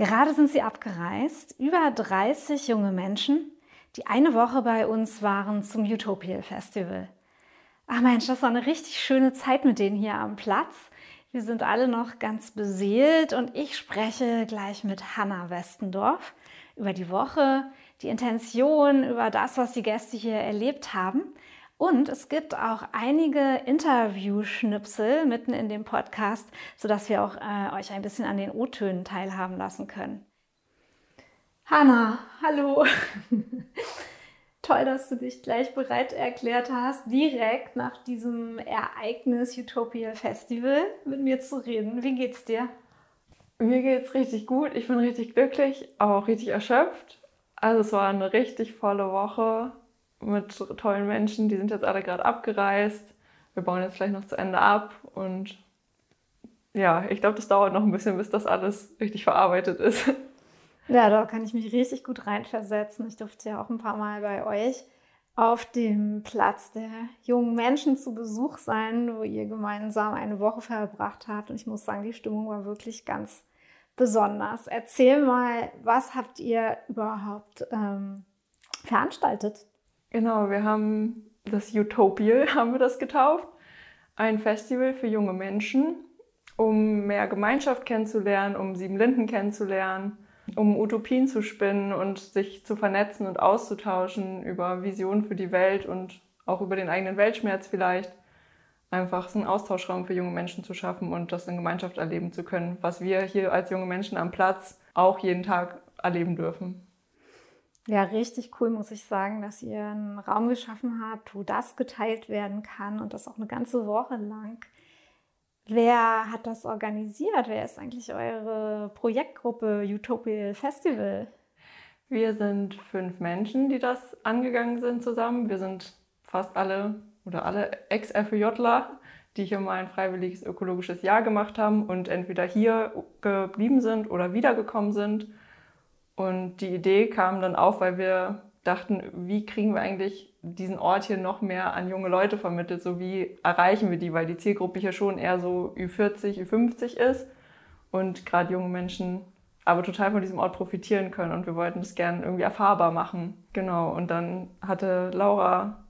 Gerade sind sie abgereist, über 30 junge Menschen, die eine Woche bei uns waren zum Utopia Festival. Ach Mensch, das war eine richtig schöne Zeit mit denen hier am Platz. Wir sind alle noch ganz beseelt und ich spreche gleich mit Hanna Westendorf über die Woche, die Intention, über das, was die Gäste hier erlebt haben. Und es gibt auch einige Interview-Schnipsel mitten in dem Podcast, sodass wir auch äh, euch ein bisschen an den O-Tönen teilhaben lassen können. Hanna, hallo. Toll, dass du dich gleich bereit erklärt hast, direkt nach diesem Ereignis Utopia Festival mit mir zu reden. Wie geht's dir? Mir geht's richtig gut. Ich bin richtig glücklich, auch richtig erschöpft. Also es war eine richtig volle Woche mit tollen Menschen. Die sind jetzt alle gerade abgereist. Wir bauen jetzt gleich noch zu Ende ab und ja, ich glaube, das dauert noch ein bisschen, bis das alles richtig verarbeitet ist. Ja, da kann ich mich richtig gut reinversetzen. Ich durfte ja auch ein paar Mal bei euch auf dem Platz der jungen Menschen zu Besuch sein, wo ihr gemeinsam eine Woche verbracht habt. Und ich muss sagen, die Stimmung war wirklich ganz besonders. Erzähl mal, was habt ihr überhaupt ähm, veranstaltet? Genau, wir haben das Utopial, haben wir das getauft. Ein Festival für junge Menschen, um mehr Gemeinschaft kennenzulernen, um Sieben Linden kennenzulernen, um Utopien zu spinnen und sich zu vernetzen und auszutauschen über Visionen für die Welt und auch über den eigenen Weltschmerz vielleicht. Einfach so einen Austauschraum für junge Menschen zu schaffen und das in Gemeinschaft erleben zu können, was wir hier als junge Menschen am Platz auch jeden Tag erleben dürfen. Ja, richtig cool, muss ich sagen, dass ihr einen Raum geschaffen habt, wo das geteilt werden kann und das auch eine ganze Woche lang. Wer hat das organisiert? Wer ist eigentlich eure Projektgruppe Utopia Festival? Wir sind fünf Menschen, die das angegangen sind zusammen. Wir sind fast alle oder alle Ex-FÖJler, die hier mal ein freiwilliges ökologisches Jahr gemacht haben und entweder hier geblieben sind oder wiedergekommen sind und die Idee kam dann auf, weil wir dachten, wie kriegen wir eigentlich diesen Ort hier noch mehr an junge Leute vermittelt? So wie erreichen wir die? Weil die Zielgruppe hier schon eher so Ü40, Ü50 ist und gerade junge Menschen aber total von diesem Ort profitieren können und wir wollten das gerne irgendwie erfahrbar machen. Genau. Und dann hatte Laura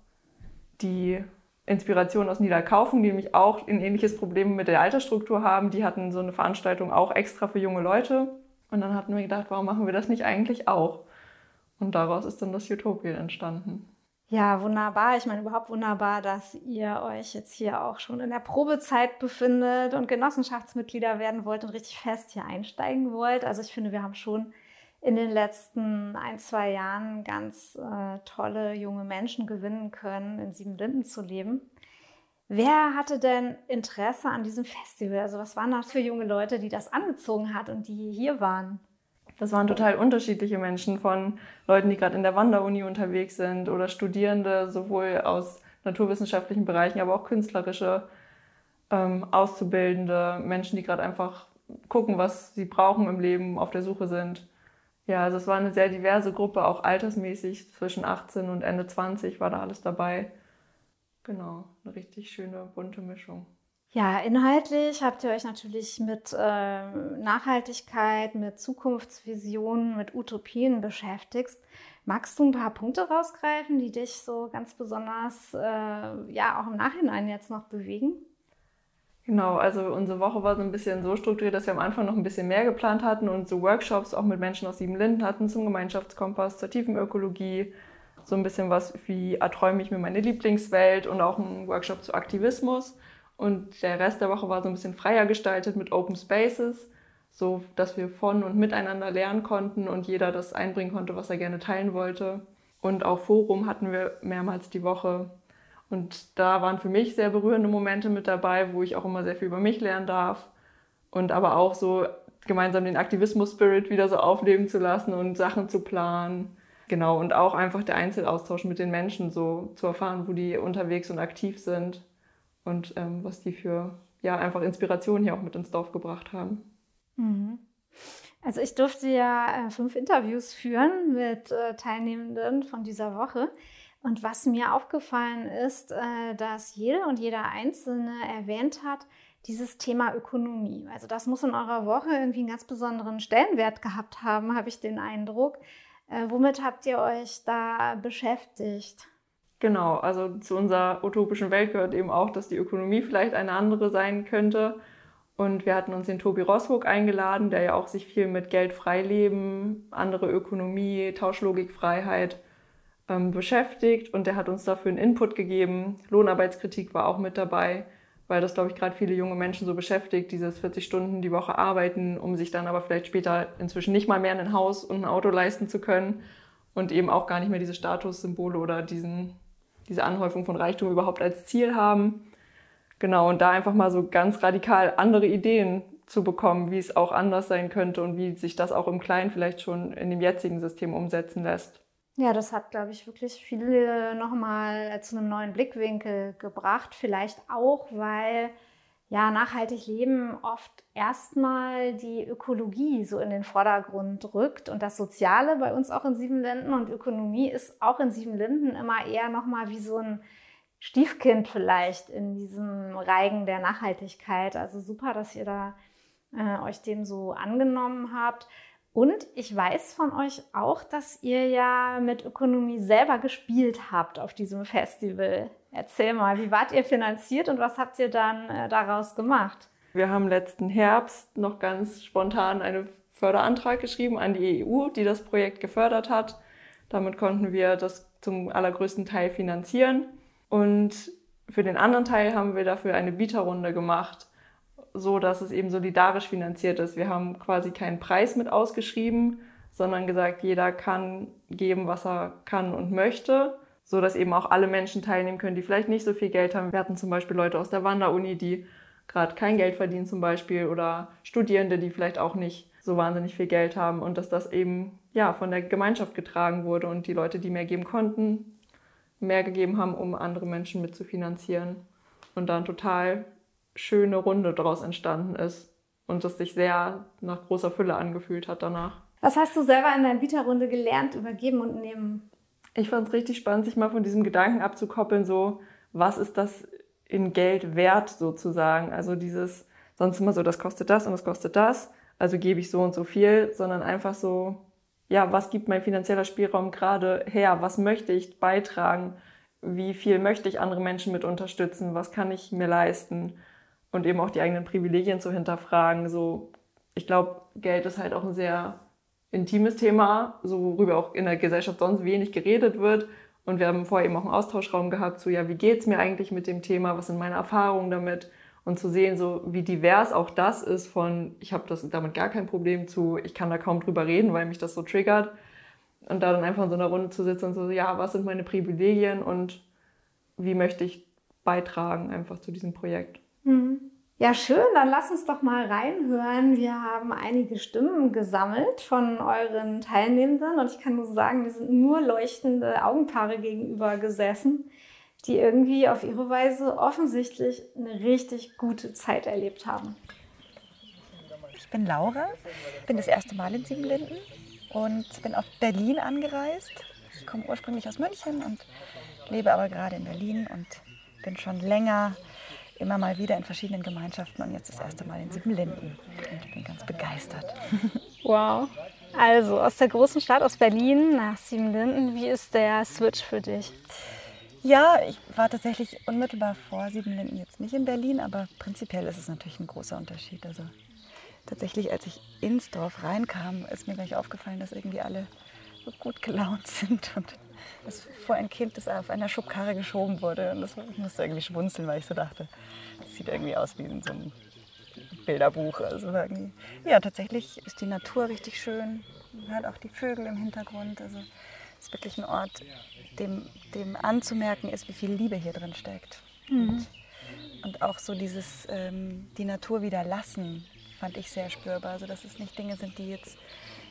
die Inspiration aus Niederkaufen, die nämlich auch ein ähnliches Problem mit der Altersstruktur haben. Die hatten so eine Veranstaltung auch extra für junge Leute und dann hatten wir gedacht, warum machen wir das nicht eigentlich auch? Und daraus ist dann das Utopien entstanden. Ja, wunderbar. Ich meine, überhaupt wunderbar, dass ihr euch jetzt hier auch schon in der Probezeit befindet und Genossenschaftsmitglieder werden wollt und richtig fest hier einsteigen wollt. Also ich finde, wir haben schon in den letzten ein, zwei Jahren ganz äh, tolle junge Menschen gewinnen können, in Siebenlinden zu leben. Wer hatte denn Interesse an diesem Festival? Also was waren das für junge Leute, die das angezogen hat und die hier waren? Das waren total unterschiedliche Menschen von Leuten, die gerade in der Wanderuni unterwegs sind oder Studierende, sowohl aus naturwissenschaftlichen Bereichen, aber auch künstlerische, ähm, Auszubildende, Menschen, die gerade einfach gucken, was sie brauchen im Leben, auf der Suche sind. Ja, also es war eine sehr diverse Gruppe, auch altersmäßig, zwischen 18 und Ende 20 war da alles dabei. Genau, eine richtig schöne bunte Mischung. Ja, inhaltlich habt ihr euch natürlich mit äh, Nachhaltigkeit, mit Zukunftsvisionen, mit Utopien beschäftigt. Magst du ein paar Punkte rausgreifen, die dich so ganz besonders, äh, ja, auch im Nachhinein jetzt noch bewegen? Genau, also unsere Woche war so ein bisschen so strukturiert, dass wir am Anfang noch ein bisschen mehr geplant hatten und so Workshops auch mit Menschen aus Siebenlinden hatten zum Gemeinschaftskompass, zur tiefen Ökologie, so ein bisschen was wie erträume ich mir meine Lieblingswelt und auch ein Workshop zu Aktivismus. Und der Rest der Woche war so ein bisschen freier gestaltet mit Open Spaces, so dass wir von und miteinander lernen konnten und jeder das einbringen konnte, was er gerne teilen wollte. Und auch Forum hatten wir mehrmals die Woche. Und da waren für mich sehr berührende Momente mit dabei, wo ich auch immer sehr viel über mich lernen darf. Und aber auch so gemeinsam den Aktivismus-Spirit wieder so aufleben zu lassen und Sachen zu planen. Genau, und auch einfach der Einzelaustausch mit den Menschen, so zu erfahren, wo die unterwegs und aktiv sind und ähm, was die für ja einfach Inspiration hier auch mit ins Dorf gebracht haben. Mhm. Also ich durfte ja äh, fünf Interviews führen mit äh, Teilnehmenden von dieser Woche. Und was mir aufgefallen ist, äh, dass jede und jeder Einzelne erwähnt hat, dieses Thema Ökonomie. Also das muss in eurer Woche irgendwie einen ganz besonderen Stellenwert gehabt haben, habe ich den Eindruck. Äh, womit habt ihr euch da beschäftigt? Genau, also zu unserer utopischen Welt gehört eben auch, dass die Ökonomie vielleicht eine andere sein könnte. Und wir hatten uns den Tobi Rosshoek eingeladen, der ja auch sich viel mit Geld freileben, andere Ökonomie, Tauschlogikfreiheit ähm, beschäftigt. Und der hat uns dafür einen Input gegeben. Lohnarbeitskritik war auch mit dabei, weil das, glaube ich, gerade viele junge Menschen so beschäftigt, dieses 40 Stunden die Woche arbeiten, um sich dann aber vielleicht später inzwischen nicht mal mehr ein Haus und ein Auto leisten zu können und eben auch gar nicht mehr diese Statussymbole oder diesen diese Anhäufung von Reichtum überhaupt als Ziel haben. Genau, und da einfach mal so ganz radikal andere Ideen zu bekommen, wie es auch anders sein könnte und wie sich das auch im Kleinen vielleicht schon in dem jetzigen System umsetzen lässt. Ja, das hat, glaube ich, wirklich viele nochmal zu einem neuen Blickwinkel gebracht. Vielleicht auch, weil ja, nachhaltig leben oft erstmal die Ökologie so in den Vordergrund rückt und das Soziale bei uns auch in Siebenlinden und Ökonomie ist auch in Siebenlinden immer eher nochmal wie so ein Stiefkind vielleicht in diesem Reigen der Nachhaltigkeit. Also super, dass ihr da äh, euch dem so angenommen habt. Und ich weiß von euch auch, dass ihr ja mit Ökonomie selber gespielt habt auf diesem Festival. Erzähl mal, wie wart ihr finanziert und was habt ihr dann äh, daraus gemacht? Wir haben letzten Herbst noch ganz spontan einen Förderantrag geschrieben an die EU, die das Projekt gefördert hat. Damit konnten wir das zum allergrößten Teil finanzieren. Und für den anderen Teil haben wir dafür eine Bieterrunde gemacht, so dass es eben solidarisch finanziert ist. Wir haben quasi keinen Preis mit ausgeschrieben, sondern gesagt, jeder kann geben, was er kann und möchte so dass eben auch alle Menschen teilnehmen können, die vielleicht nicht so viel Geld haben. Wir hatten zum Beispiel Leute aus der Wanderuni, die gerade kein Geld verdienen zum Beispiel oder Studierende, die vielleicht auch nicht so wahnsinnig viel Geld haben und dass das eben ja von der Gemeinschaft getragen wurde und die Leute, die mehr geben konnten, mehr gegeben haben, um andere Menschen mitzufinanzieren und dann total schöne Runde daraus entstanden ist und das sich sehr nach großer Fülle angefühlt hat danach. Was hast du selber in deiner Bieterrunde gelernt über Geben und Nehmen? Ich fand es richtig spannend, sich mal von diesem Gedanken abzukoppeln, so, was ist das in Geld wert sozusagen? Also dieses, sonst immer so, das kostet das und das kostet das, also gebe ich so und so viel, sondern einfach so, ja, was gibt mein finanzieller Spielraum gerade her? Was möchte ich beitragen? Wie viel möchte ich andere Menschen mit unterstützen? Was kann ich mir leisten? Und eben auch die eigenen Privilegien zu hinterfragen. So, ich glaube, Geld ist halt auch ein sehr intimes Thema, so worüber auch in der Gesellschaft sonst wenig geredet wird. Und wir haben vorher eben auch einen Austauschraum gehabt, so ja, wie geht's mir eigentlich mit dem Thema, was sind meine Erfahrungen damit und zu sehen, so wie divers auch das ist von, ich habe das damit gar kein Problem zu, ich kann da kaum drüber reden, weil mich das so triggert. Und da dann einfach in so einer Runde zu sitzen und so, ja, was sind meine Privilegien und wie möchte ich beitragen einfach zu diesem Projekt. Mhm. Ja, schön, dann lass uns doch mal reinhören. Wir haben einige Stimmen gesammelt von euren Teilnehmenden und ich kann nur sagen, wir sind nur leuchtende Augenpaare gegenüber gesessen, die irgendwie auf ihre Weise offensichtlich eine richtig gute Zeit erlebt haben. Ich bin Laura, bin das erste Mal in Siebenlinden und bin auf Berlin angereist. Ich komme ursprünglich aus München und lebe aber gerade in Berlin und bin schon länger immer mal wieder in verschiedenen Gemeinschaften und jetzt das erste Mal in Siebenlinden. Und ich bin ganz begeistert. Wow. Also aus der großen Stadt, aus Berlin nach Siebenlinden, wie ist der Switch für dich? Ja, ich war tatsächlich unmittelbar vor Siebenlinden jetzt nicht in Berlin, aber prinzipiell ist es natürlich ein großer Unterschied. Also tatsächlich, als ich ins Dorf reinkam, ist mir gleich aufgefallen, dass irgendwie alle so gut gelaunt sind und dass vor ein Kind, das auf einer Schubkarre geschoben wurde. Und das, ich musste irgendwie schmunzeln, weil ich so dachte, das sieht irgendwie aus wie in so einem Bilderbuch. Also ja, tatsächlich ist die Natur richtig schön. Man hört auch die Vögel im Hintergrund. Also es ist wirklich ein Ort, dem, dem anzumerken ist, wie viel Liebe hier drin steckt. Mhm. Und, und, auch so dieses, ähm, die Natur wieder lassen, fand ich sehr spürbar. Also dass es nicht Dinge sind, die jetzt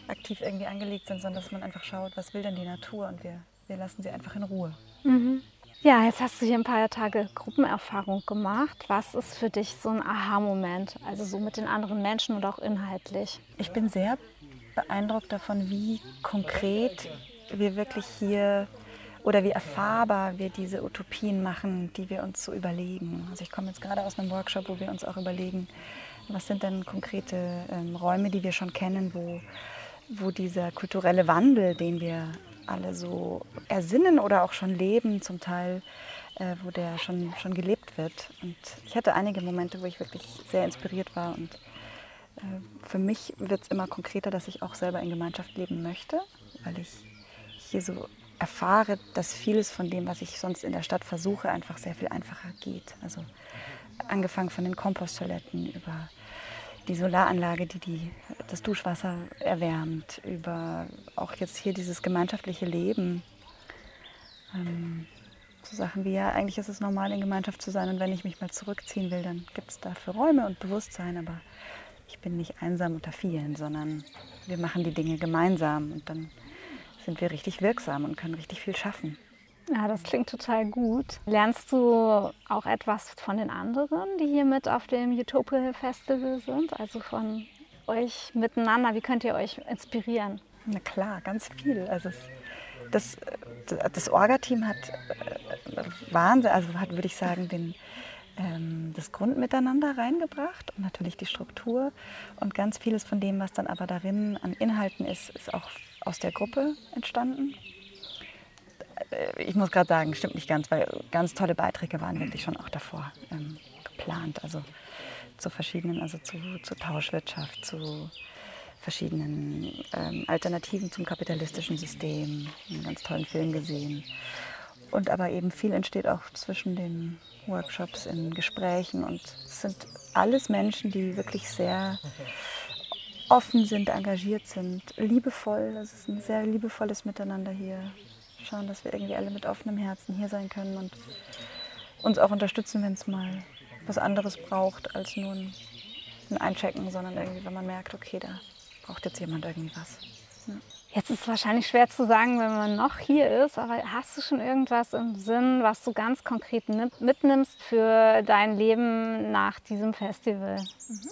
aktiv irgendwie angelegt sind, sondern dass man einfach schaut, was will denn die Natur und wir, wir lassen sie einfach in Ruhe. Mhm. Ja, jetzt hast du hier ein paar Tage Gruppenerfahrung gemacht. Was ist für dich so ein Aha-Moment, also so mit den anderen Menschen und auch inhaltlich? Ich bin sehr beeindruckt davon, wie konkret wir wirklich hier oder wie erfahrbar wir diese Utopien machen, die wir uns so überlegen. Also ich komme jetzt gerade aus einem Workshop, wo wir uns auch überlegen, was sind denn konkrete ähm, Räume, die wir schon kennen, wo, wo dieser kulturelle Wandel, den wir alle so ersinnen oder auch schon leben, zum Teil, äh, wo der schon, schon gelebt wird. Und ich hatte einige Momente, wo ich wirklich sehr inspiriert war. Und äh, für mich wird es immer konkreter, dass ich auch selber in Gemeinschaft leben möchte, weil ich hier so erfahre, dass vieles von dem, was ich sonst in der Stadt versuche, einfach sehr viel einfacher geht. Also angefangen von den Komposttoiletten über die Solaranlage, die, die das Duschwasser erwärmt, über auch jetzt hier dieses gemeinschaftliche Leben. Ähm, so Sachen wie, ja, eigentlich ist es normal, in Gemeinschaft zu sein und wenn ich mich mal zurückziehen will, dann gibt es dafür Räume und Bewusstsein, aber ich bin nicht einsam unter vielen, sondern wir machen die Dinge gemeinsam und dann sind wir richtig wirksam und können richtig viel schaffen. Ja, das klingt total gut. Lernst du auch etwas von den anderen, die hier mit auf dem Utopia Festival sind? Also von euch miteinander? Wie könnt ihr euch inspirieren? Na klar, ganz viel. Also das, das Orga-Team hat äh, Wahnsinn, also hat, würde ich sagen, den, ähm, das Grundmiteinander reingebracht und natürlich die Struktur. Und ganz vieles von dem, was dann aber darin an Inhalten ist, ist auch aus der Gruppe entstanden. Äh, ich muss gerade sagen, stimmt nicht ganz, weil ganz tolle Beiträge waren wirklich schon auch davor ähm, geplant. Also zu verschiedenen, also zu, zu Tauschwirtschaft, zu verschiedenen ähm, Alternativen zum kapitalistischen System. Einen ganz tollen Film gesehen. Und aber eben viel entsteht auch zwischen den Workshops, in Gesprächen. Und es sind alles Menschen, die wirklich sehr offen sind, engagiert sind, liebevoll. Es ist ein sehr liebevolles Miteinander hier schauen, dass wir irgendwie alle mit offenem Herzen hier sein können und uns auch unterstützen, wenn es mal was anderes braucht als nur ein, ein Einchecken, sondern irgendwie, wenn man merkt, okay, da braucht jetzt jemand irgendwie was. Ja. Jetzt ist es wahrscheinlich schwer zu sagen, wenn man noch hier ist, aber hast du schon irgendwas im Sinn, was du ganz konkret mitnimmst für dein Leben nach diesem Festival? Mhm.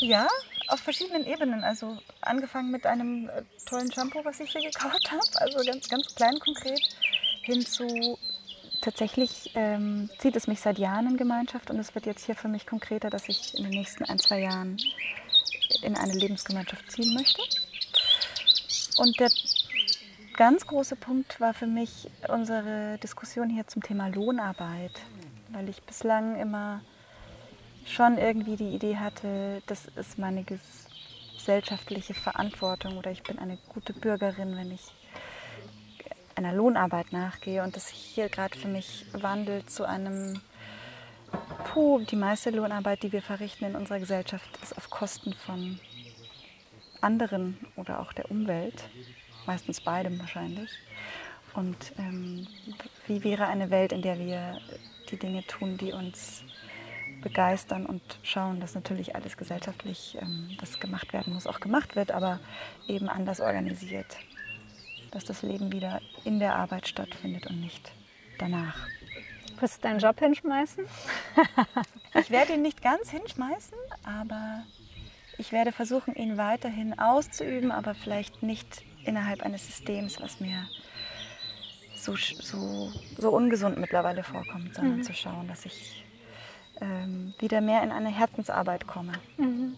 Ja, auf verschiedenen Ebenen. Also angefangen mit einem äh, tollen Shampoo, was ich hier gekauft habe, also ganz, ganz klein konkret, hin zu tatsächlich ähm, zieht es mich seit Jahren in Gemeinschaft und es wird jetzt hier für mich konkreter, dass ich in den nächsten ein, zwei Jahren in eine Lebensgemeinschaft ziehen möchte. Und der ganz große Punkt war für mich unsere Diskussion hier zum Thema Lohnarbeit, weil ich bislang immer schon irgendwie die Idee hatte, das ist meine gesellschaftliche Verantwortung oder ich bin eine gute Bürgerin, wenn ich einer Lohnarbeit nachgehe und das hier gerade für mich wandelt zu einem, puh, die meiste Lohnarbeit, die wir verrichten in unserer Gesellschaft, ist auf Kosten von anderen oder auch der Umwelt, meistens beidem wahrscheinlich. Und ähm, wie wäre eine Welt, in der wir die Dinge tun, die uns begeistern und schauen, dass natürlich alles gesellschaftlich, ähm, das gemacht werden muss, auch gemacht wird, aber eben anders organisiert. Dass das Leben wieder in der Arbeit stattfindet und nicht danach. Wirst du deinen Job hinschmeißen? ich werde ihn nicht ganz hinschmeißen, aber ich werde versuchen, ihn weiterhin auszuüben, aber vielleicht nicht innerhalb eines Systems, was mir so, so, so ungesund mittlerweile vorkommt, sondern mhm. zu schauen, dass ich ähm, wieder mehr in eine Herzensarbeit komme. Mhm.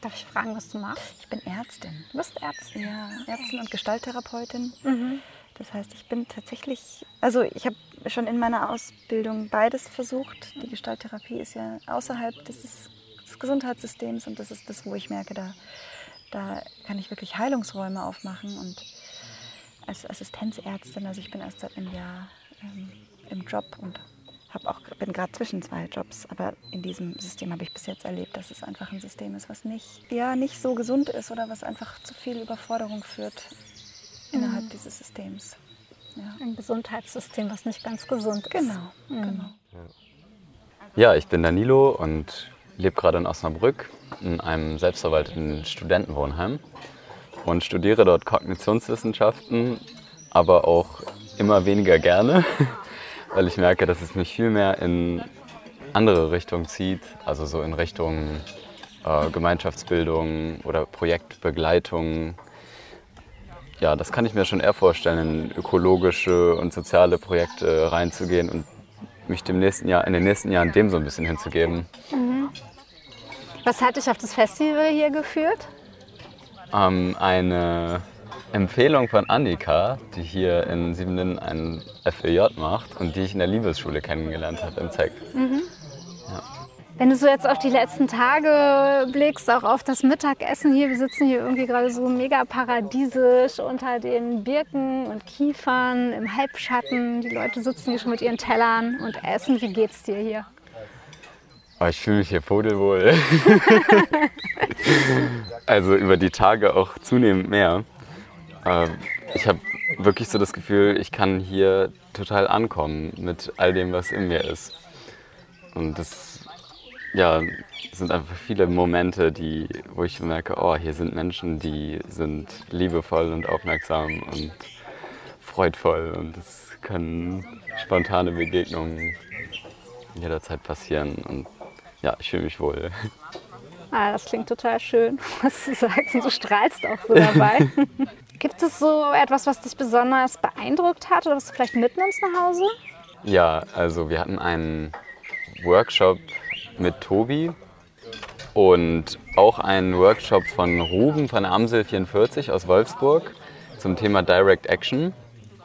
Darf ich fragen, was du machst? Ich bin Ärztin. Du bist Ärztin? Ja, Ärztin und Gestalttherapeutin. Mhm. Das heißt, ich bin tatsächlich, also ich habe schon in meiner Ausbildung beides versucht. Die Gestalttherapie ist ja außerhalb des, des Gesundheitssystems und das ist das, wo ich merke, da, da kann ich wirklich Heilungsräume aufmachen. Und als Assistenzärztin, also ich bin erst seit einem Jahr ähm, im Job und hab auch, bin gerade zwischen zwei Jobs, aber in diesem System habe ich bis jetzt erlebt, dass es einfach ein System ist, was nicht, ja, nicht so gesund ist oder was einfach zu viel Überforderung führt innerhalb mhm. dieses Systems. Ja. Ein Gesundheitssystem, was nicht ganz gesund ist. Genau, mhm. genau. Ja, ich bin Danilo und lebe gerade in Osnabrück in einem selbstverwalteten Studentenwohnheim und studiere dort Kognitionswissenschaften, aber auch immer weniger gerne, weil ich merke, dass es mich viel mehr in andere Richtungen zieht, also so in Richtung äh, Gemeinschaftsbildung oder Projektbegleitung. Ja, das kann ich mir schon eher vorstellen, in ökologische und soziale Projekte reinzugehen und mich dem nächsten Jahr, in den nächsten Jahren dem so ein bisschen hinzugeben. Mhm. Was hat dich auf das Festival hier geführt? Ähm, eine Empfehlung von Annika, die hier in Siebenlinden ein FEJ macht und die ich in der Liebesschule kennengelernt habe im ZEC. Mhm. Wenn du so jetzt auf die letzten Tage blickst, auch auf das Mittagessen hier, wir sitzen hier irgendwie gerade so mega paradiesisch unter den Birken und Kiefern im Halbschatten. Die Leute sitzen hier schon mit ihren Tellern und essen. Wie geht's dir hier? Oh, ich fühle mich hier pudelwohl. also über die Tage auch zunehmend mehr. Ähm, ich habe wirklich so das Gefühl, ich kann hier total ankommen mit all dem, was in mir ist. Und das ja, sind einfach viele Momente, die, wo ich merke, oh, hier sind Menschen, die sind liebevoll und aufmerksam und freudvoll und es können spontane Begegnungen jederzeit passieren und ja, ich fühle mich wohl. Ah, das klingt total schön, was du sagst und du strahlst auch so dabei. Gibt es so etwas, was dich besonders beeindruckt hat oder was du vielleicht mitnimmst nach Hause? Ja, also wir hatten einen Workshop mit Tobi und auch einen Workshop von Ruben von Amsel 44 aus Wolfsburg zum Thema Direct Action.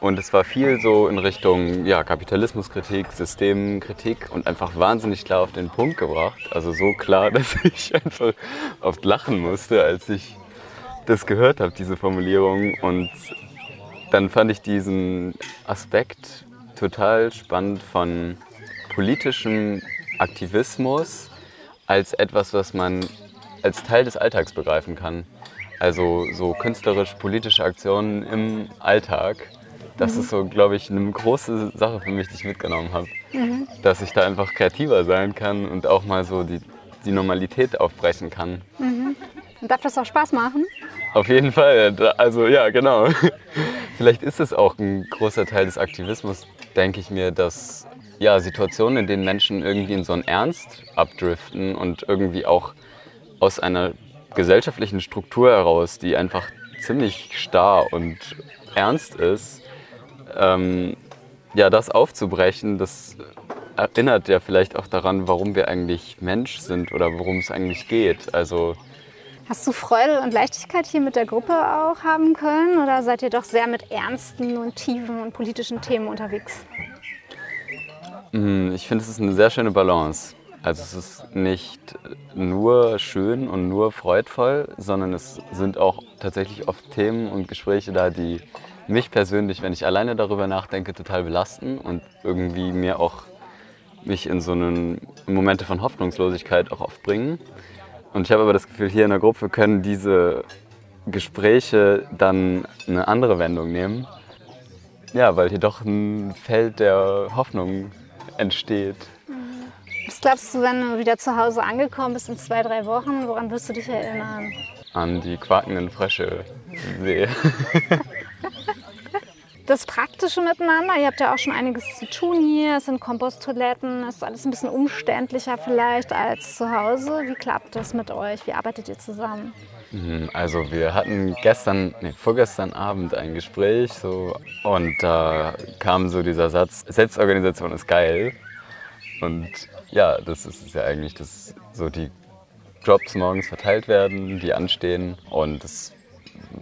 Und es war viel so in Richtung ja, Kapitalismuskritik, Systemkritik und einfach wahnsinnig klar auf den Punkt gebracht. Also so klar, dass ich einfach oft lachen musste, als ich das gehört habe, diese Formulierung. Und dann fand ich diesen Aspekt total spannend von politischem Aktivismus als etwas, was man als Teil des Alltags begreifen kann. Also so künstlerisch-politische Aktionen im Alltag. Das mhm. ist so, glaube ich, eine große Sache für mich, die ich mitgenommen habe. Mhm. Dass ich da einfach kreativer sein kann und auch mal so die, die Normalität aufbrechen kann. Mhm. Und darf das auch Spaß machen? Auf jeden Fall. Also ja, genau. Vielleicht ist es auch ein großer Teil des Aktivismus, denke ich mir, dass ja, Situationen, in denen Menschen irgendwie in so einen Ernst abdriften und irgendwie auch aus einer gesellschaftlichen Struktur heraus, die einfach ziemlich starr und ernst ist, ähm, ja, das aufzubrechen, das erinnert ja vielleicht auch daran, warum wir eigentlich Mensch sind oder worum es eigentlich geht. Also Hast du Freude und Leichtigkeit hier mit der Gruppe auch haben können oder seid ihr doch sehr mit ernsten und tiefen und politischen Themen unterwegs? Mm, ich finde, es ist eine sehr schöne Balance. Also es ist nicht nur schön und nur freudvoll, sondern es sind auch tatsächlich oft Themen und Gespräche da, die mich persönlich, wenn ich alleine darüber nachdenke, total belasten und irgendwie mir auch mich in so einen Momente von Hoffnungslosigkeit auch oft bringen. Und ich habe aber das Gefühl, hier in der Gruppe können diese Gespräche dann eine andere Wendung nehmen. Ja, weil hier doch ein Feld der Hoffnung entsteht. Was glaubst du, wenn du wieder zu Hause angekommen bist in zwei, drei Wochen, woran wirst du dich erinnern? An die quakenden Frösche See. das Praktische miteinander, ihr habt ja auch schon einiges zu tun hier, es sind Komposttoiletten, es ist alles ein bisschen umständlicher vielleicht als zu Hause. Wie klappt das mit euch? Wie arbeitet ihr zusammen? Mhm, also wir hatten gestern, nee, vorgestern Abend ein Gespräch so, und da kam so dieser Satz, Selbstorganisation ist geil. Und ja, das ist ja eigentlich, dass so die Jobs morgens verteilt werden, die anstehen und das,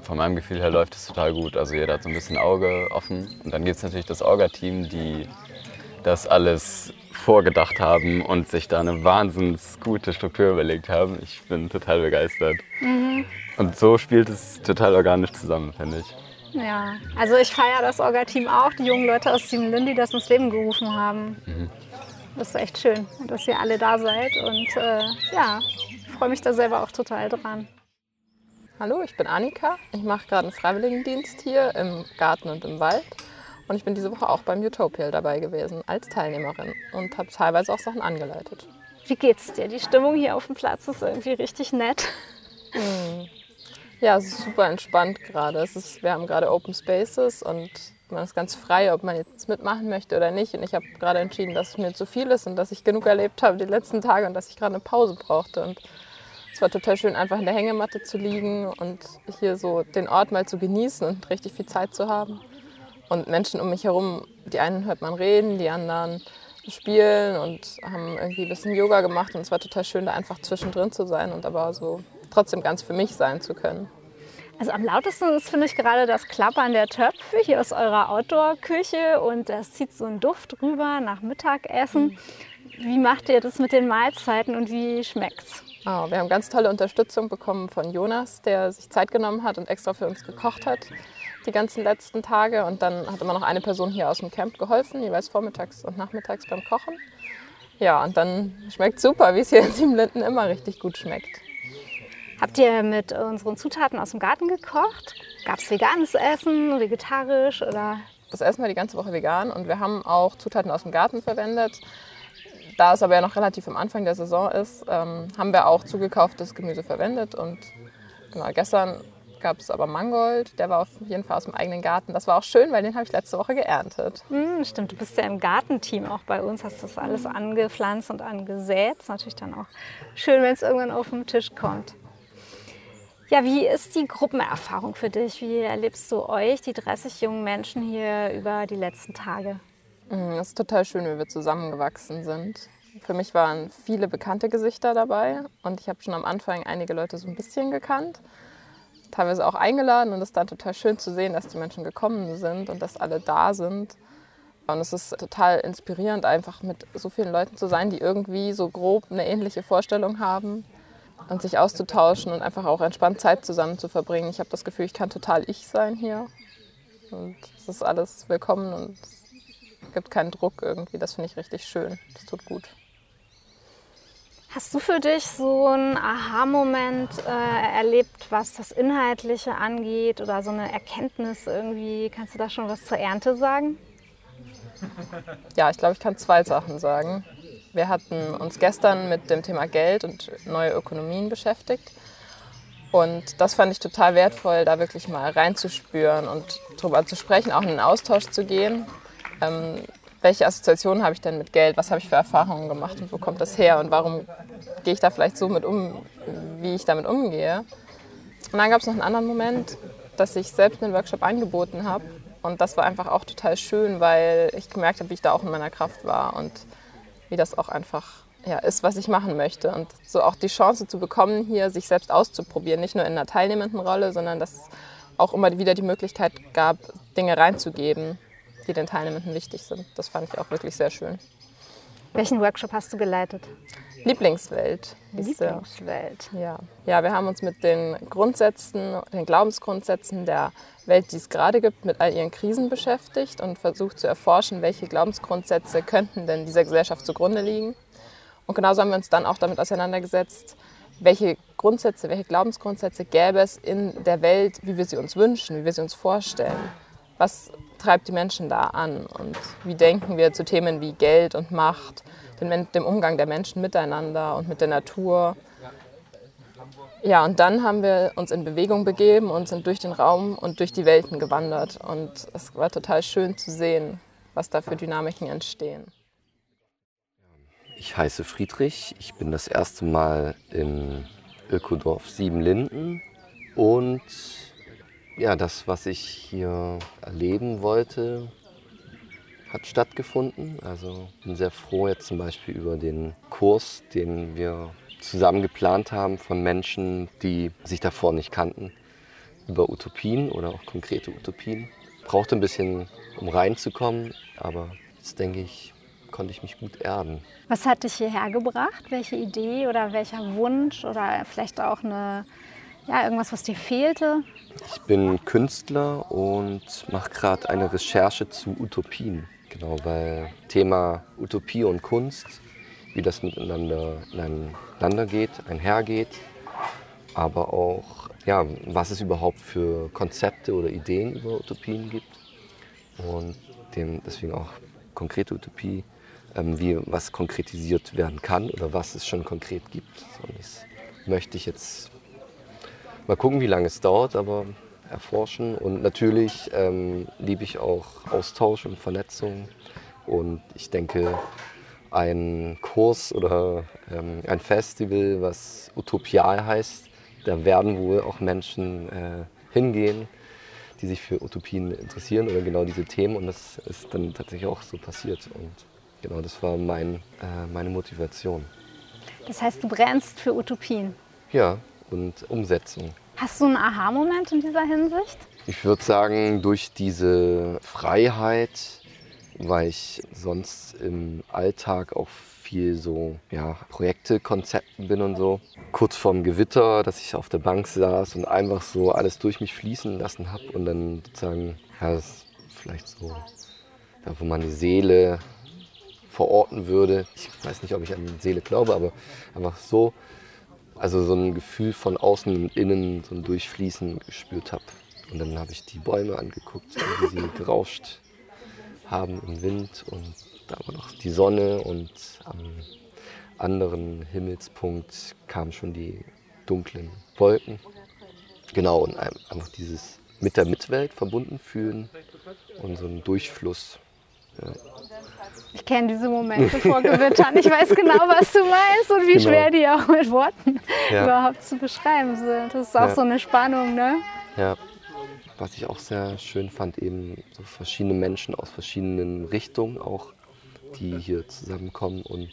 von meinem Gefühl her läuft es total gut. Also jeder hat so ein bisschen Auge offen und dann gibt es natürlich das Orga-Team, die das alles vorgedacht haben und sich da eine wahnsinnig gute Struktur überlegt haben. Ich bin total begeistert. Mhm. Und so spielt es total organisch zusammen, finde ich. Ja, also ich feiere das Orga-Team auch, die jungen Leute aus Siebenlinden, die das ins Leben gerufen haben. Mhm. Das ist echt schön, dass ihr alle da seid und äh, ja, ich freue mich da selber auch total dran. Hallo, ich bin Annika. Ich mache gerade einen Freiwilligendienst hier im Garten und im Wald. Und ich bin diese Woche auch beim Utopial dabei gewesen als Teilnehmerin und habe teilweise auch Sachen angeleitet. Wie geht's dir? Die Stimmung hier auf dem Platz ist irgendwie richtig nett. Hm. Ja, es ist super entspannt gerade. Es ist, wir haben gerade Open Spaces und man ist ganz frei, ob man jetzt mitmachen möchte oder nicht. Und ich habe gerade entschieden, dass es mir zu viel ist und dass ich genug erlebt habe die letzten Tage und dass ich gerade eine Pause brauchte. Und es war total schön, einfach in der Hängematte zu liegen und hier so den Ort mal zu genießen und richtig viel Zeit zu haben. Und Menschen um mich herum, die einen hört man reden, die anderen spielen und haben irgendwie ein bisschen Yoga gemacht. Und es war total schön, da einfach zwischendrin zu sein und aber so trotzdem ganz für mich sein zu können. Also am lautesten ist, finde ich, gerade das Klappern der Töpfe hier aus eurer Outdoor-Küche und das zieht so einen Duft rüber nach Mittagessen. Wie macht ihr das mit den Mahlzeiten und wie schmeckt's? Oh, wir haben ganz tolle Unterstützung bekommen von Jonas, der sich Zeit genommen hat und extra für uns gekocht hat die ganzen letzten Tage. Und dann hat immer noch eine Person hier aus dem Camp geholfen, jeweils vormittags und nachmittags beim Kochen. Ja, und dann schmeckt super, wie es hier in Siebenlinden immer richtig gut schmeckt. Habt ihr mit unseren Zutaten aus dem Garten gekocht? Gab es veganes Essen, vegetarisch oder? Das Essen war die ganze Woche vegan und wir haben auch Zutaten aus dem Garten verwendet. Da es aber ja noch relativ am Anfang der Saison ist, ähm, haben wir auch zugekauftes Gemüse verwendet. Und genau, gestern gab es aber Mangold, der war auf jeden Fall aus dem eigenen Garten. Das war auch schön, weil den habe ich letzte Woche geerntet. Mm, stimmt, du bist ja im Gartenteam auch bei uns, hast das alles angepflanzt und angesät. Ist natürlich dann auch schön, wenn es irgendwann auf den Tisch kommt. Ja, wie ist die Gruppenerfahrung für dich? Wie erlebst du euch, die 30 jungen Menschen hier über die letzten Tage? Es ist total schön, wie wir zusammengewachsen sind. Für mich waren viele bekannte Gesichter dabei und ich habe schon am Anfang einige Leute so ein bisschen gekannt, teilweise auch eingeladen und es ist dann total schön zu sehen, dass die Menschen gekommen sind und dass alle da sind. Und es ist total inspirierend, einfach mit so vielen Leuten zu sein, die irgendwie so grob eine ähnliche Vorstellung haben und sich auszutauschen und einfach auch entspannt Zeit zusammen zu verbringen. Ich habe das Gefühl, ich kann total ich sein hier. Und es ist alles willkommen und es gibt keinen Druck irgendwie. Das finde ich richtig schön. Das tut gut. Hast du für dich so einen Aha-Moment äh, erlebt, was das Inhaltliche angeht oder so eine Erkenntnis irgendwie? Kannst du da schon was zur Ernte sagen? Ja, ich glaube, ich kann zwei Sachen sagen. Wir hatten uns gestern mit dem Thema Geld und neue Ökonomien beschäftigt. Und das fand ich total wertvoll, da wirklich mal reinzuspüren und darüber zu sprechen, auch in den Austausch zu gehen. Ähm, welche Assoziationen habe ich denn mit Geld? Was habe ich für Erfahrungen gemacht und wo kommt das her? Und warum gehe ich da vielleicht so mit um, wie ich damit umgehe? Und dann gab es noch einen anderen Moment, dass ich selbst einen Workshop angeboten habe. Und das war einfach auch total schön, weil ich gemerkt habe, wie ich da auch in meiner Kraft war. Und wie das auch einfach ja, ist, was ich machen möchte. Und so auch die Chance zu bekommen, hier sich selbst auszuprobieren, nicht nur in einer teilnehmenden Rolle, sondern dass es auch immer wieder die Möglichkeit gab, Dinge reinzugeben, die den Teilnehmenden wichtig sind. Das fand ich auch wirklich sehr schön. Welchen Workshop hast du geleitet? Lieblingswelt. Lieblingswelt. Ja. ja, wir haben uns mit den Grundsätzen, den Glaubensgrundsätzen der Welt, die es gerade gibt, mit all ihren Krisen beschäftigt und versucht zu erforschen, welche Glaubensgrundsätze könnten denn dieser Gesellschaft zugrunde liegen. Und genauso haben wir uns dann auch damit auseinandergesetzt, welche Grundsätze, welche Glaubensgrundsätze gäbe es in der Welt, wie wir sie uns wünschen, wie wir sie uns vorstellen. Was treibt die Menschen da an und wie denken wir zu Themen wie Geld und Macht, dem Umgang der Menschen miteinander und mit der Natur. Ja, und dann haben wir uns in Bewegung begeben und sind durch den Raum und durch die Welten gewandert. Und es war total schön zu sehen, was da für Dynamiken entstehen. Ich heiße Friedrich, ich bin das erste Mal im Ökodorf Siebenlinden und ja, das, was ich hier erleben wollte, hat stattgefunden. Also bin sehr froh jetzt zum Beispiel über den Kurs, den wir zusammen geplant haben von Menschen, die sich davor nicht kannten, über Utopien oder auch konkrete Utopien. Brauchte ein bisschen, um reinzukommen, aber jetzt denke ich, konnte ich mich gut erden. Was hat dich hierher gebracht? Welche Idee oder welcher Wunsch oder vielleicht auch eine, ja, irgendwas, was dir fehlte? Ich bin Künstler und mache gerade eine Recherche zu Utopien. Genau, weil Thema Utopie und Kunst, wie das miteinander ineinander geht, einhergeht, aber auch, ja, was es überhaupt für Konzepte oder Ideen über Utopien gibt und dem, deswegen auch konkrete Utopie ähm, wie was konkretisiert werden kann oder was es schon konkret gibt. Und das möchte ich jetzt mal gucken, wie lange es dauert, aber erforschen. Und natürlich ähm, liebe ich auch Austausch und Vernetzung. Und ich denke, ein Kurs oder ähm, ein Festival, was Utopial heißt, da werden wohl auch Menschen äh, hingehen, die sich für Utopien interessieren oder genau diese Themen. Und das ist dann tatsächlich auch so passiert. Und genau das war mein, äh, meine Motivation. Das heißt, du brennst für Utopien. Ja, und Umsetzung. Hast du einen Aha-Moment in dieser Hinsicht? Ich würde sagen, durch diese Freiheit, weil ich sonst im Alltag auch viel so ja, Projekte, Konzepten bin und so. Kurz vorm Gewitter, dass ich auf der Bank saß und einfach so alles durch mich fließen lassen habe und dann sozusagen, ja, das ist vielleicht so, da wo man die Seele verorten würde. Ich weiß nicht, ob ich an die Seele glaube, aber einfach so also so ein Gefühl von außen und innen, so ein Durchfließen gespürt habe. Und dann habe ich die Bäume angeguckt, wie sie gerauscht haben im Wind und da war noch die Sonne und am anderen Himmelspunkt kamen schon die dunklen Wolken. Genau, und einfach dieses mit der Mitwelt verbunden fühlen und so ein Durchfluss. Ich kenne diese Momente vor Gewittern. Ich weiß genau, was du meinst und wie genau. schwer die auch mit Worten ja. überhaupt zu beschreiben sind. Das ist auch ja. so eine Spannung, ne? Ja. Was ich auch sehr schön fand, eben so verschiedene Menschen aus verschiedenen Richtungen auch, die hier zusammenkommen und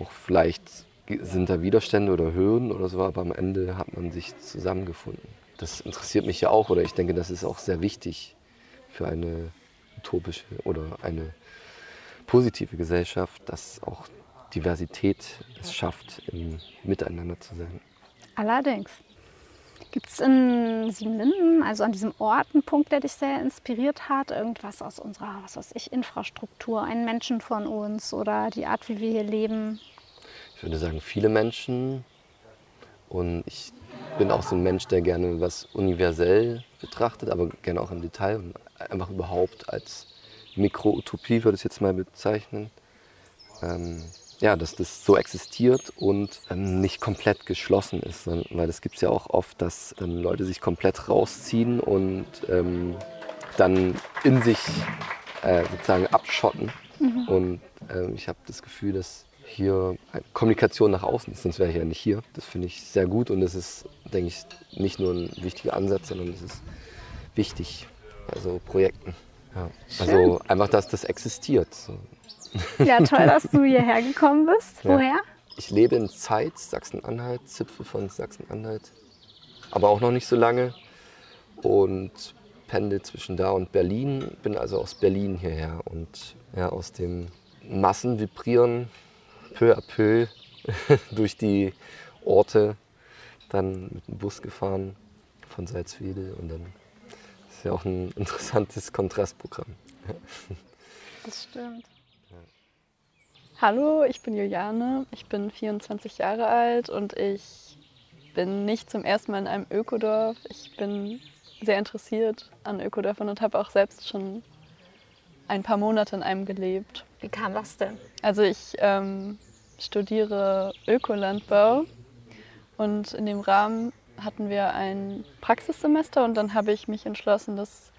auch vielleicht sind da Widerstände oder Hürden oder so, aber am Ende hat man sich zusammengefunden. Das interessiert mich ja auch oder ich denke, das ist auch sehr wichtig für eine utopische oder eine positive Gesellschaft, dass auch Diversität es schafft, im Miteinander zu sein. Allerdings. Gibt es in Siebenlinden, also an diesem Ort, einen Punkt, der dich sehr inspiriert hat? Irgendwas aus unserer, was weiß ich, Infrastruktur, einen Menschen von uns oder die Art, wie wir hier leben? Ich würde sagen, viele Menschen. Und ich bin auch so ein Mensch, der gerne was universell betrachtet, aber gerne auch im Detail und einfach überhaupt als Mikroutopie würde ich es jetzt mal bezeichnen. Ähm, ja, dass das so existiert und ähm, nicht komplett geschlossen ist. Weil es gibt ja auch oft, dass dann Leute sich komplett rausziehen und ähm, dann in sich äh, sozusagen abschotten. Mhm. Und äh, ich habe das Gefühl, dass hier Kommunikation nach außen ist, sonst wäre ich ja nicht hier. Das finde ich sehr gut und das ist, denke ich, nicht nur ein wichtiger Ansatz, sondern es ist wichtig bei so Projekten. Ja. Also einfach, dass das existiert. Ja, toll, dass du hierher gekommen bist. Ja. Woher? Ich lebe in Zeitz, Sachsen-Anhalt, Zipfel von Sachsen-Anhalt. Aber auch noch nicht so lange. Und pendel zwischen da und Berlin. Bin also aus Berlin hierher und ja, aus dem Massenvibrieren peu à peu durch die Orte dann mit dem Bus gefahren von Salzwedel und dann ja auch ein interessantes Kontrastprogramm. Das stimmt. Hallo, ich bin Juliane, ich bin 24 Jahre alt und ich bin nicht zum ersten Mal in einem Ökodorf. Ich bin sehr interessiert an Ökodörfern und habe auch selbst schon ein paar Monate in einem gelebt. Wie kam das denn? Also ich ähm, studiere Ökolandbau und in dem Rahmen hatten wir ein Praxissemester und dann habe ich mich entschlossen, das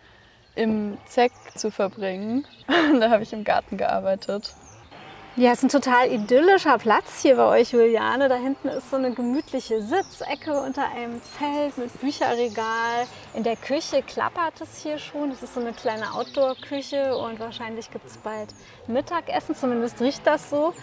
im ZEC zu verbringen. da habe ich im Garten gearbeitet. Ja, es ist ein total idyllischer Platz hier bei euch, Juliane. Da hinten ist so eine gemütliche Sitzecke unter einem Zelt mit Bücherregal. In der Küche klappert es hier schon. Es ist so eine kleine Outdoor-Küche und wahrscheinlich gibt es bald Mittagessen. Zumindest riecht das so.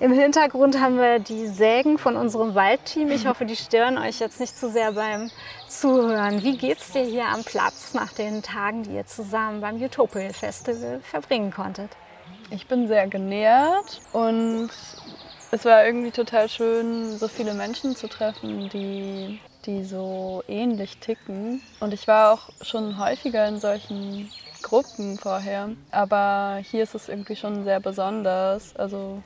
Im Hintergrund haben wir die Sägen von unserem Waldteam. Ich hoffe, die stören euch jetzt nicht zu sehr beim Zuhören. Wie geht's dir hier am Platz nach den Tagen, die ihr zusammen beim Utopia Festival verbringen konntet? Ich bin sehr genährt und es war irgendwie total schön, so viele Menschen zu treffen, die, die so ähnlich ticken. Und ich war auch schon häufiger in solchen Gruppen vorher, aber hier ist es irgendwie schon sehr besonders. Also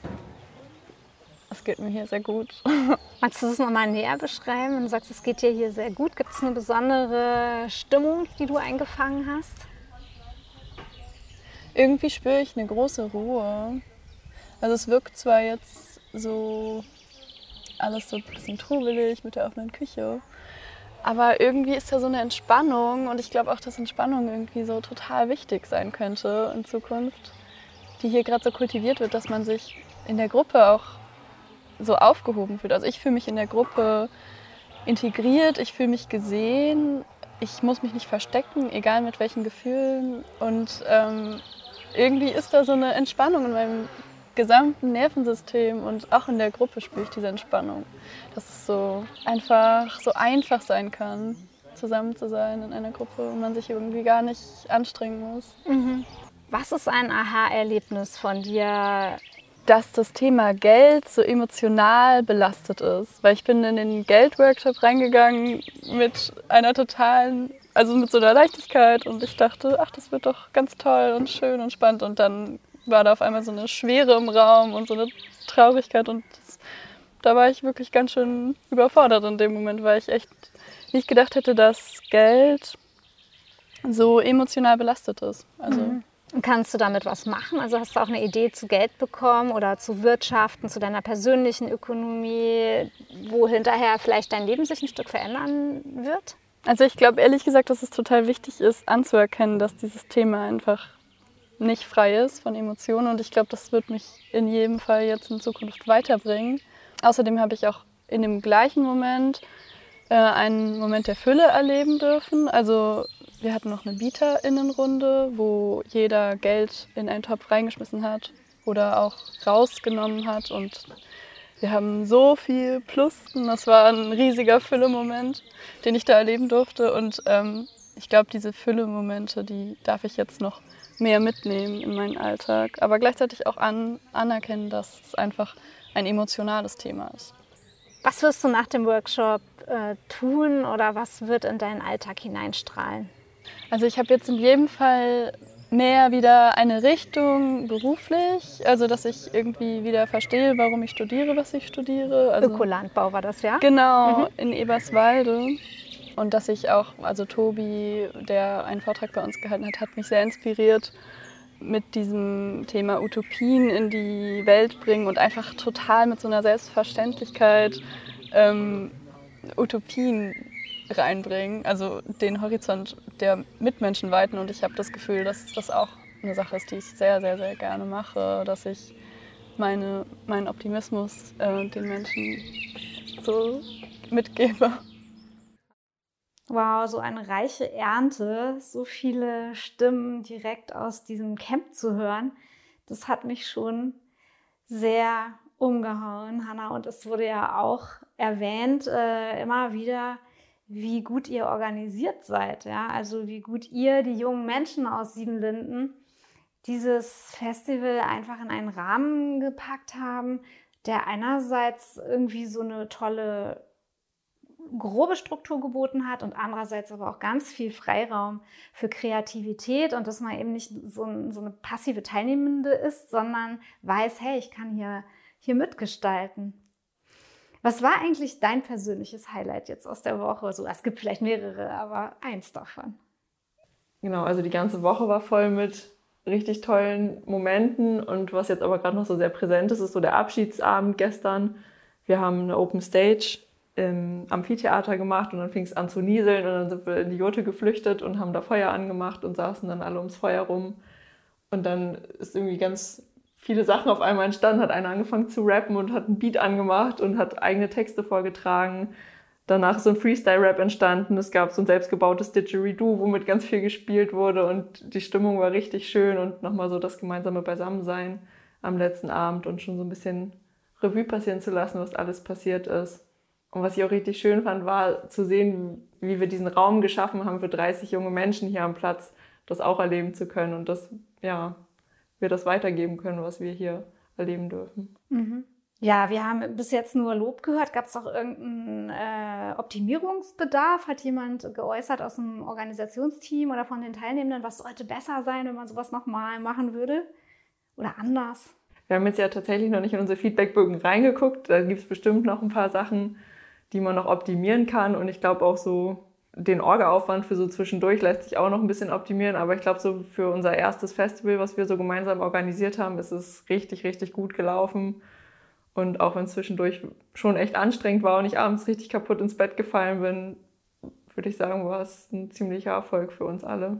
es geht mir hier sehr gut. Magst du das nochmal näher beschreiben? Wenn du sagst, es geht dir hier sehr gut, gibt es eine besondere Stimmung, die du eingefangen hast? Irgendwie spüre ich eine große Ruhe. Also es wirkt zwar jetzt so alles so ein bisschen trubelig mit der offenen Küche, aber irgendwie ist da so eine Entspannung und ich glaube auch, dass Entspannung irgendwie so total wichtig sein könnte in Zukunft, die hier gerade so kultiviert wird, dass man sich in der Gruppe auch so aufgehoben fühlt. Also ich fühle mich in der Gruppe integriert, ich fühle mich gesehen, ich muss mich nicht verstecken, egal mit welchen Gefühlen. Und ähm, irgendwie ist da so eine Entspannung in meinem gesamten Nervensystem und auch in der Gruppe spüre ich diese Entspannung. Dass es so einfach, so einfach sein kann, zusammen zu sein in einer Gruppe und man sich irgendwie gar nicht anstrengen muss. Mhm. Was ist ein Aha-Erlebnis von dir, dass das Thema Geld so emotional belastet ist. Weil ich bin in den Geldworkshop reingegangen mit einer totalen, also mit so einer Leichtigkeit und ich dachte, ach, das wird doch ganz toll und schön und spannend. Und dann war da auf einmal so eine Schwere im Raum und so eine Traurigkeit und das, da war ich wirklich ganz schön überfordert in dem Moment, weil ich echt nicht gedacht hätte, dass Geld so emotional belastet ist. Also mhm. Kannst du damit was machen? Also hast du auch eine Idee zu Geld bekommen oder zu Wirtschaften, zu deiner persönlichen Ökonomie, wo hinterher vielleicht dein Leben sich ein Stück verändern wird? Also ich glaube ehrlich gesagt, dass es total wichtig ist, anzuerkennen, dass dieses Thema einfach nicht frei ist von Emotionen und ich glaube, das wird mich in jedem Fall jetzt in Zukunft weiterbringen. Außerdem habe ich auch in dem gleichen Moment äh, einen Moment der Fülle erleben dürfen. Also wir hatten noch eine Bieterinnenrunde, wo jeder Geld in einen Topf reingeschmissen hat oder auch rausgenommen hat. Und wir haben so viel Plus. Und das war ein riesiger Fülle-Moment, den ich da erleben durfte. Und ähm, ich glaube, diese Fülle-Momente, die darf ich jetzt noch mehr mitnehmen in meinen Alltag. Aber gleichzeitig auch an, anerkennen, dass es einfach ein emotionales Thema ist. Was wirst du nach dem Workshop äh, tun oder was wird in deinen Alltag hineinstrahlen? Also ich habe jetzt in jedem Fall mehr wieder eine Richtung beruflich, also dass ich irgendwie wieder verstehe, warum ich studiere, was ich studiere. Also Ökolandbau war das, ja? Genau, mhm. in Eberswalde. Und dass ich auch, also Tobi, der einen Vortrag bei uns gehalten hat, hat mich sehr inspiriert mit diesem Thema Utopien in die Welt bringen und einfach total mit so einer Selbstverständlichkeit ähm, Utopien reinbringen, also den Horizont der Mitmenschen weiten. Und ich habe das Gefühl, dass das auch eine Sache ist, die ich sehr, sehr, sehr gerne mache, dass ich meine, meinen Optimismus äh, den Menschen so mitgebe. Wow, so eine reiche Ernte, so viele Stimmen direkt aus diesem Camp zu hören, das hat mich schon sehr umgehauen, Hanna. Und es wurde ja auch erwähnt, äh, immer wieder, wie gut ihr organisiert seid. Ja? Also wie gut ihr, die jungen Menschen aus Siebenlinden, dieses Festival einfach in einen Rahmen gepackt haben, der einerseits irgendwie so eine tolle grobe Struktur geboten hat und andererseits aber auch ganz viel Freiraum für Kreativität und dass man eben nicht so, ein, so eine passive Teilnehmende ist, sondern weiß, hey, ich kann hier, hier mitgestalten. Was war eigentlich dein persönliches Highlight jetzt aus der Woche? So, es gibt vielleicht mehrere, aber eins davon. Genau, also die ganze Woche war voll mit richtig tollen Momenten und was jetzt aber gerade noch so sehr präsent ist, ist so der Abschiedsabend gestern. Wir haben eine Open Stage im Amphitheater gemacht und dann fing es an zu nieseln und dann sind wir in die Jote geflüchtet und haben da Feuer angemacht und saßen dann alle ums Feuer rum. Und dann ist irgendwie ganz viele Sachen auf einmal entstanden, hat einer angefangen zu rappen und hat einen Beat angemacht und hat eigene Texte vorgetragen. Danach ist so ein Freestyle-Rap entstanden. Es gab so ein selbstgebautes Didgeridoo, womit ganz viel gespielt wurde und die Stimmung war richtig schön und nochmal so das gemeinsame Beisammensein am letzten Abend und schon so ein bisschen Revue passieren zu lassen, was alles passiert ist. Und was ich auch richtig schön fand, war zu sehen, wie wir diesen Raum geschaffen haben für 30 junge Menschen hier am Platz, das auch erleben zu können und das, ja, wir das weitergeben können, was wir hier erleben dürfen. Mhm. Ja, wir haben bis jetzt nur Lob gehört. Gab es auch irgendeinen äh, Optimierungsbedarf? Hat jemand geäußert aus dem Organisationsteam oder von den Teilnehmenden, was sollte besser sein, wenn man sowas nochmal machen würde? Oder anders? Wir haben jetzt ja tatsächlich noch nicht in unsere Feedbackbögen reingeguckt. Da gibt es bestimmt noch ein paar Sachen, die man noch optimieren kann. Und ich glaube auch so den Orga-Aufwand für so zwischendurch lässt sich auch noch ein bisschen optimieren, aber ich glaube, so für unser erstes Festival, was wir so gemeinsam organisiert haben, ist es richtig, richtig gut gelaufen. Und auch wenn es zwischendurch schon echt anstrengend war und ich abends richtig kaputt ins Bett gefallen bin, würde ich sagen, war es ein ziemlicher Erfolg für uns alle.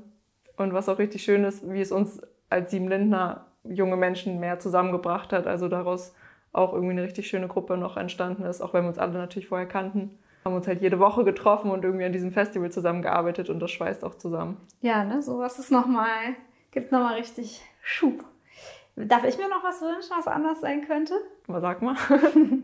Und was auch richtig schön ist, wie es uns als Sieben Lindner junge Menschen mehr zusammengebracht hat. Also daraus auch irgendwie eine richtig schöne Gruppe noch entstanden ist, auch wenn wir uns alle natürlich vorher kannten. Haben uns halt jede Woche getroffen und irgendwie an diesem Festival zusammengearbeitet und das schweißt auch zusammen. Ja, ne, sowas ist nochmal, gibt nochmal richtig Schub. Darf ich mir noch was wünschen, was anders sein könnte? Aber sag mal.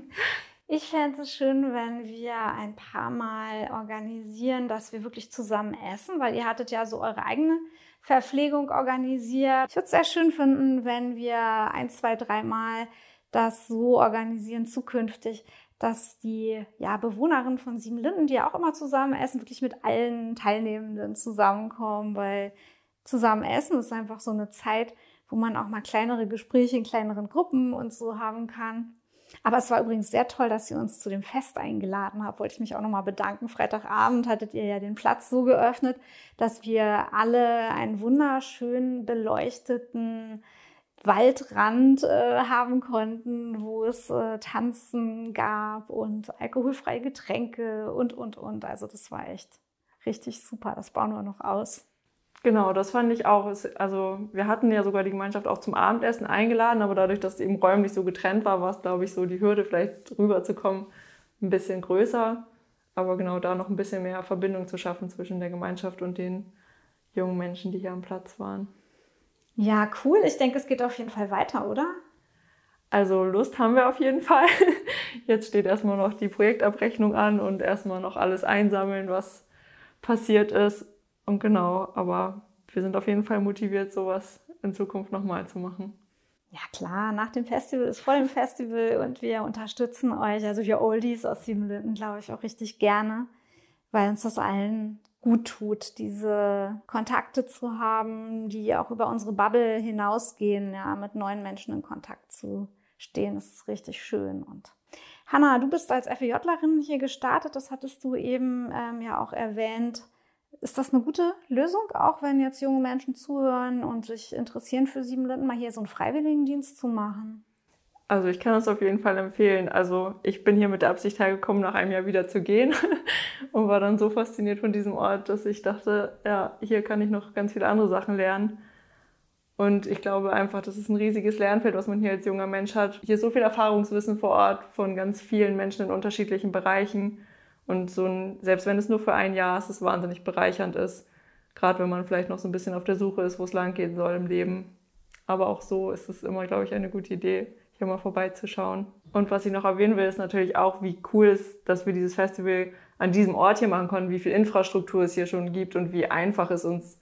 Ich fände es schön, wenn wir ein paar Mal organisieren, dass wir wirklich zusammen essen, weil ihr hattet ja so eure eigene Verpflegung organisiert. Ich würde es sehr schön finden, wenn wir ein, zwei, dreimal das so organisieren zukünftig, dass die ja, Bewohnerinnen von Siebenlinden, die ja auch immer zusammen essen, wirklich mit allen Teilnehmenden zusammenkommen, weil zusammen essen ist einfach so eine Zeit, wo man auch mal kleinere Gespräche in kleineren Gruppen und so haben kann. Aber es war übrigens sehr toll, dass ihr uns zu dem Fest eingeladen habt. Wollte ich mich auch nochmal bedanken. Freitagabend hattet ihr ja den Platz so geöffnet, dass wir alle einen wunderschön beleuchteten Waldrand äh, haben konnten, wo es äh, Tanzen gab und alkoholfreie Getränke und, und, und. Also das war echt richtig super. Das bauen wir noch aus. Genau, das fand ich auch. Also wir hatten ja sogar die Gemeinschaft auch zum Abendessen eingeladen, aber dadurch, dass es eben räumlich so getrennt war, war es, glaube ich, so die Hürde, vielleicht rüberzukommen, ein bisschen größer. Aber genau da noch ein bisschen mehr Verbindung zu schaffen zwischen der Gemeinschaft und den jungen Menschen, die hier am Platz waren. Ja, cool. Ich denke, es geht auf jeden Fall weiter, oder? Also Lust haben wir auf jeden Fall. Jetzt steht erstmal noch die Projektabrechnung an und erstmal noch alles einsammeln, was passiert ist. Und genau, aber wir sind auf jeden Fall motiviert, sowas in Zukunft nochmal zu machen. Ja klar, nach dem Festival ist vor dem Festival und wir unterstützen euch, also wir Oldies aus Siebenlinden, glaube ich, auch richtig gerne, weil uns das allen gut tut, diese Kontakte zu haben, die auch über unsere Bubble hinausgehen, ja, mit neuen Menschen in Kontakt zu stehen. Das ist richtig schön. Und Hanna, du bist als FEJlerin hier gestartet, das hattest du eben ähm, ja auch erwähnt. Ist das eine gute Lösung, auch wenn jetzt junge Menschen zuhören und sich interessieren für Siebenlinden, mal hier so einen Freiwilligendienst zu machen? Also ich kann das auf jeden Fall empfehlen. Also ich bin hier mit der Absicht hergekommen, nach einem Jahr wieder zu gehen und war dann so fasziniert von diesem Ort, dass ich dachte, ja, hier kann ich noch ganz viele andere Sachen lernen. Und ich glaube einfach, das ist ein riesiges Lernfeld, was man hier als junger Mensch hat. Hier so viel Erfahrungswissen vor Ort von ganz vielen Menschen in unterschiedlichen Bereichen. Und so ein, selbst wenn es nur für ein Jahr ist, es wahnsinnig bereichernd ist. Gerade wenn man vielleicht noch so ein bisschen auf der Suche ist, wo es lang gehen soll im Leben. Aber auch so ist es immer, glaube ich, eine gute Idee, hier mal vorbeizuschauen. Und was ich noch erwähnen will, ist natürlich auch, wie cool es ist, dass wir dieses Festival an diesem Ort hier machen konnten, wie viel Infrastruktur es hier schon gibt und wie einfach es uns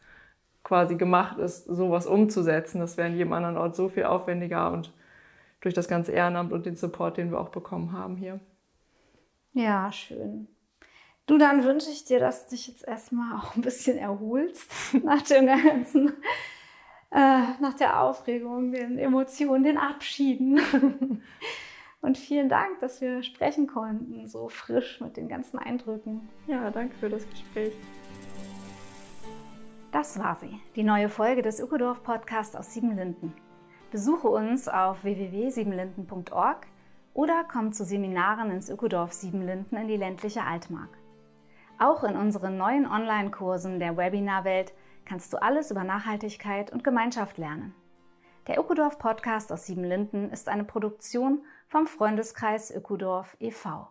quasi gemacht ist, sowas umzusetzen. Das wäre an jedem anderen Ort so viel aufwendiger und durch das ganze Ehrenamt und den Support, den wir auch bekommen haben hier. Ja, schön. Du, dann wünsche ich dir, dass du dich jetzt erstmal auch ein bisschen erholst nach dem ganzen, äh, nach der Aufregung, den Emotionen, den Abschieden. Und vielen Dank, dass wir sprechen konnten, so frisch mit den ganzen Eindrücken. Ja, danke für das Gespräch. Das war sie, die neue Folge des Ökodorf Podcasts aus Siebenlinden. Besuche uns auf www.siebenlinden.org oder komm zu Seminaren ins Ökodorf Siebenlinden in die ländliche Altmark. Auch in unseren neuen Online-Kursen der Webinarwelt kannst du alles über Nachhaltigkeit und Gemeinschaft lernen. Der Ökodorf Podcast aus Siebenlinden ist eine Produktion vom Freundeskreis Ökodorf e.V.